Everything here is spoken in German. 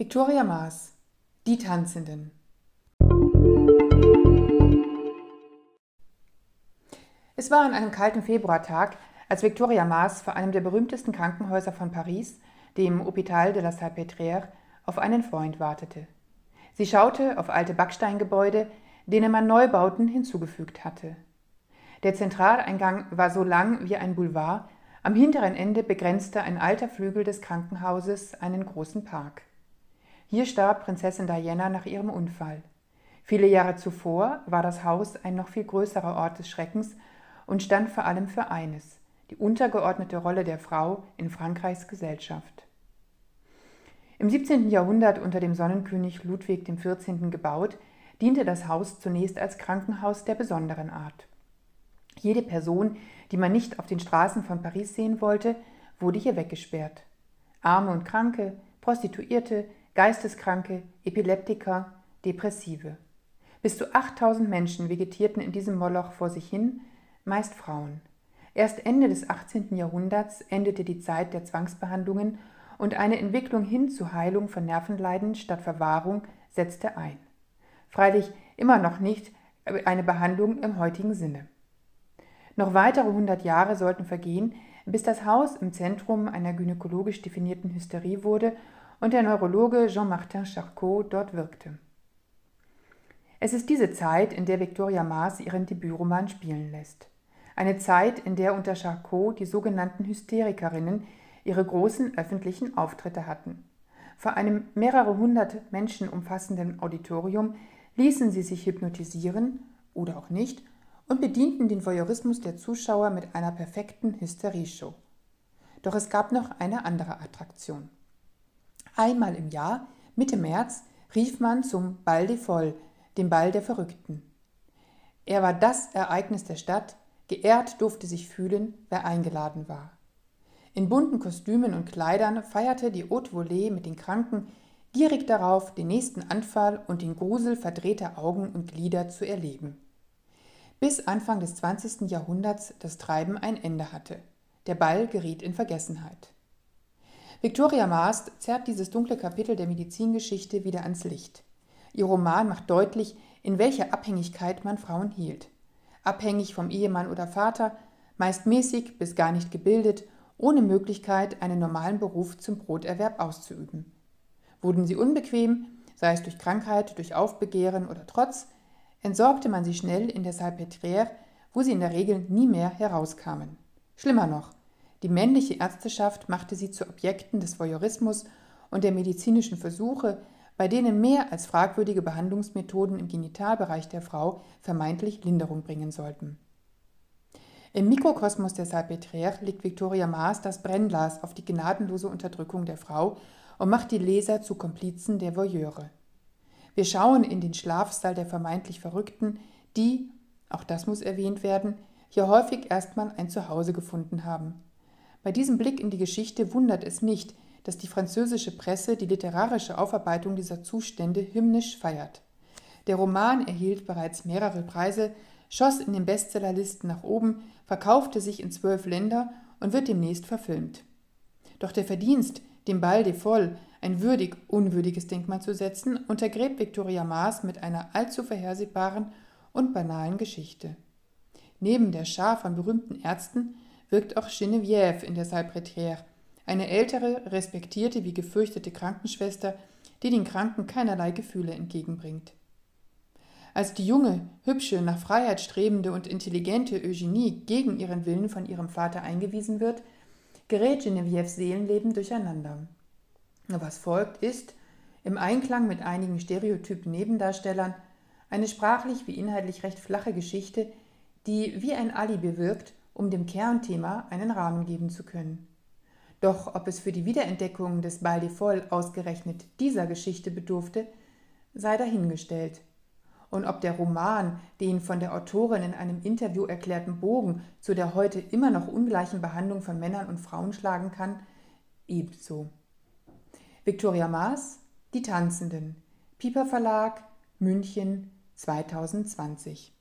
Victoria Maas Die Tanzenden Es war an einem kalten Februartag, als Victoria Maas vor einem der berühmtesten Krankenhäuser von Paris, dem Hôpital de la Salpêtrière, auf einen Freund wartete. Sie schaute auf alte Backsteingebäude, denen man Neubauten hinzugefügt hatte. Der Zentraleingang war so lang wie ein Boulevard, am hinteren Ende begrenzte ein alter Flügel des Krankenhauses einen großen Park. Hier starb Prinzessin Diana nach ihrem Unfall. Viele Jahre zuvor war das Haus ein noch viel größerer Ort des Schreckens und stand vor allem für eines, die untergeordnete Rolle der Frau in Frankreichs Gesellschaft. Im 17. Jahrhundert unter dem Sonnenkönig Ludwig XIV. gebaut, diente das Haus zunächst als Krankenhaus der besonderen Art. Jede Person, die man nicht auf den Straßen von Paris sehen wollte, wurde hier weggesperrt. Arme und Kranke, Prostituierte, Geisteskranke, Epileptiker, Depressive. Bis zu 8000 Menschen vegetierten in diesem Moloch vor sich hin, meist Frauen. Erst Ende des 18. Jahrhunderts endete die Zeit der Zwangsbehandlungen und eine Entwicklung hin zur Heilung von Nervenleiden statt Verwahrung setzte ein. Freilich immer noch nicht eine Behandlung im heutigen Sinne. Noch weitere 100 Jahre sollten vergehen, bis das Haus im Zentrum einer gynäkologisch definierten Hysterie wurde und der Neurologe Jean-Martin Charcot dort wirkte. Es ist diese Zeit, in der Victoria Maas ihren Debütroman spielen lässt. Eine Zeit, in der unter Charcot die sogenannten Hysterikerinnen ihre großen öffentlichen Auftritte hatten. Vor einem mehrere hundert Menschen umfassenden Auditorium ließen sie sich hypnotisieren oder auch nicht und bedienten den Voyeurismus der Zuschauer mit einer perfekten Hysterieshow. Doch es gab noch eine andere Attraktion. Einmal im Jahr, Mitte März, rief man zum Bal des Folles, dem Ball der Verrückten. Er war das Ereignis der Stadt, geehrt durfte sich fühlen, wer eingeladen war. In bunten Kostümen und Kleidern feierte die Haute Volée mit den Kranken, gierig darauf, den nächsten Anfall und den Grusel verdrehter Augen und Glieder zu erleben. Bis Anfang des 20. Jahrhunderts das Treiben ein Ende hatte. Der Ball geriet in Vergessenheit. Victoria Maast zerrt dieses dunkle Kapitel der Medizingeschichte wieder ans Licht. Ihr Roman macht deutlich, in welcher Abhängigkeit man Frauen hielt. Abhängig vom Ehemann oder Vater, meist mäßig bis gar nicht gebildet, ohne Möglichkeit, einen normalen Beruf zum Broterwerb auszuüben. Wurden sie unbequem, sei es durch Krankheit, durch Aufbegehren oder Trotz, entsorgte man sie schnell in der Salpêtrière, wo sie in der Regel nie mehr herauskamen. Schlimmer noch, die männliche Ärzteschaft machte sie zu Objekten des Voyeurismus und der medizinischen Versuche, bei denen mehr als fragwürdige Behandlungsmethoden im Genitalbereich der Frau vermeintlich Linderung bringen sollten. Im Mikrokosmos der Salpêtrière legt Victoria Maas das Brennglas auf die gnadenlose Unterdrückung der Frau und macht die Leser zu Komplizen der Voyeure. Wir schauen in den Schlafsaal der vermeintlich Verrückten, die, auch das muss erwähnt werden, hier häufig erstmal ein Zuhause gefunden haben. Bei diesem Blick in die Geschichte wundert es nicht, dass die französische Presse die literarische Aufarbeitung dieser Zustände hymnisch feiert. Der Roman erhielt bereits mehrere Preise, schoss in den Bestsellerlisten nach oben, verkaufte sich in zwölf Länder und wird demnächst verfilmt. Doch der Verdienst, dem Ball des Folles ein würdig unwürdiges Denkmal zu setzen, untergräbt Victoria Maas mit einer allzu vorhersehbaren und banalen Geschichte. Neben der Schar von berühmten Ärzten wirkt auch Geneviève in der Salpêtrière, eine ältere, respektierte wie gefürchtete Krankenschwester, die den Kranken keinerlei Gefühle entgegenbringt. Als die junge, hübsche, nach Freiheit strebende und intelligente Eugenie gegen ihren Willen von ihrem Vater eingewiesen wird, gerät Genevieves Seelenleben durcheinander. Was folgt, ist, im Einklang mit einigen stereotypen Nebendarstellern, eine sprachlich wie inhaltlich recht flache Geschichte, die wie ein Alibi wirkt, um dem Kernthema einen Rahmen geben zu können. Doch ob es für die Wiederentdeckung des Bal des Folles ausgerechnet dieser Geschichte bedurfte, sei dahingestellt. Und ob der Roman den von der Autorin in einem Interview erklärten Bogen zu der heute immer noch ungleichen Behandlung von Männern und Frauen schlagen kann, ebenso. Victoria Maas, Die Tanzenden, Piper Verlag, München 2020.